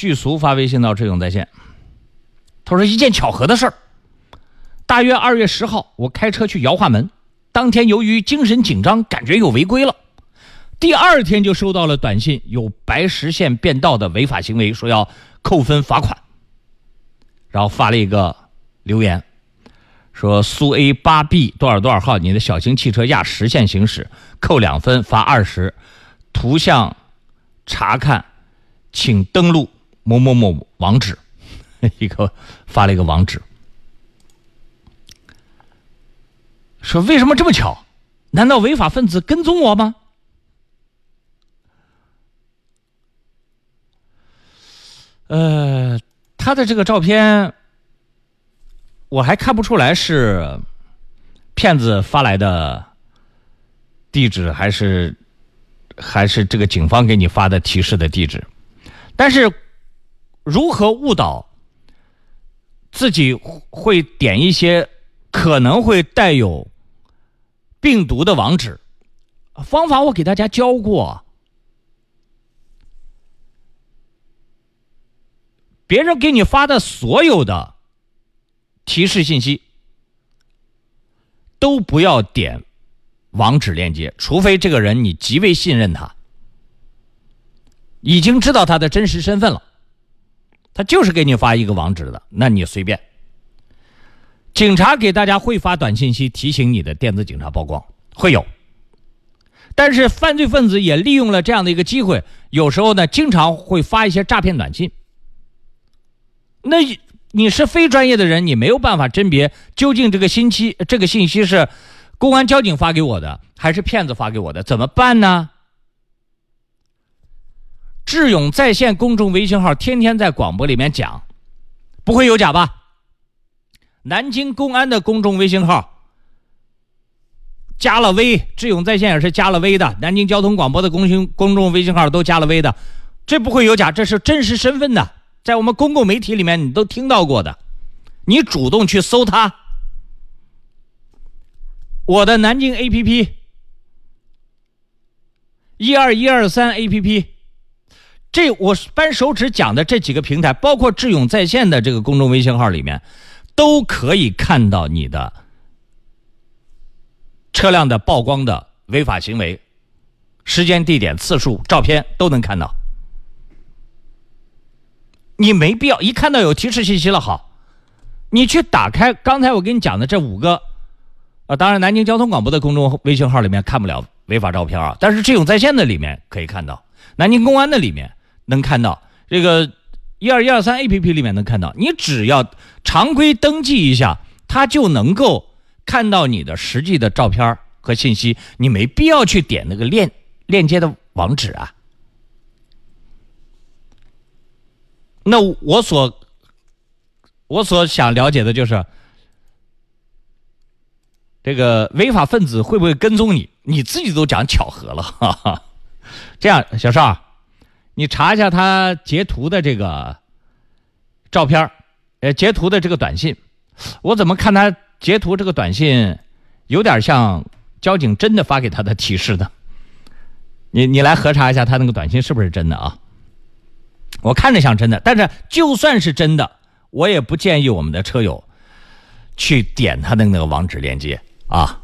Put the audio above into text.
巨俗发微信到智勇在线，他说一件巧合的事儿。大约二月十号，我开车去姚化门，当天由于精神紧张，感觉有违规了。第二天就收到了短信，有白实线变道的违法行为，说要扣分罚款。然后发了一个留言，说苏 A 八 B 多少多少号，你的小型汽车压实线行驶，扣两分，罚二十。图像查看，请登录某某某网址，一个发了一个网址。说为什么这么巧？难道违法分子跟踪我吗？呃，他的这个照片，我还看不出来是骗子发来的地址，还是还是这个警方给你发的提示的地址。但是，如何误导自己会点一些可能会带有病毒的网址？方法我给大家教过。别人给你发的所有的提示信息，都不要点网址链接，除非这个人你极为信任他，已经知道他的真实身份了，他就是给你发一个网址的，那你随便。警察给大家会发短信息提醒你的电子警察曝光会有，但是犯罪分子也利用了这样的一个机会，有时候呢，经常会发一些诈骗短信。那你是非专业的人，你没有办法甄别究竟这个信息这个信息是公安交警发给我的，还是骗子发给我的？怎么办呢？智勇在线公众微信号天天在广播里面讲，不会有假吧？南京公安的公众微信号。加了微，智勇在线也是加了微的，南京交通广播的公信公众微信号都加了微的，这不会有假，这是真实身份的。在我们公共媒体里面，你都听到过的，你主动去搜他。我的南京 A P P，一二一二三 A P P，这我扳手指讲的这几个平台，包括智勇在线的这个公众微信号里面，都可以看到你的车辆的曝光的违法行为，时间、地点、次数、照片都能看到。你没必要一看到有提示信息了，好，你去打开刚才我跟你讲的这五个，啊，当然南京交通广播的公众微信号里面看不了违法照片啊，但是智勇在线的里面可以看到，南京公安的里面能看到，这个一二一二三 A P P 里面能看到，你只要常规登记一下，它就能够看到你的实际的照片和信息，你没必要去点那个链链接的网址啊。那我所我所想了解的就是，这个违法分子会不会跟踪你？你自己都讲巧合了，哈哈。这样，小邵，你查一下他截图的这个照片呃，截图的这个短信，我怎么看他截图这个短信有点像交警真的发给他的提示的？你你来核查一下他那个短信是不是真的啊？我看着像真的，但是就算是真的，我也不建议我们的车友去点他的那个网址链接啊。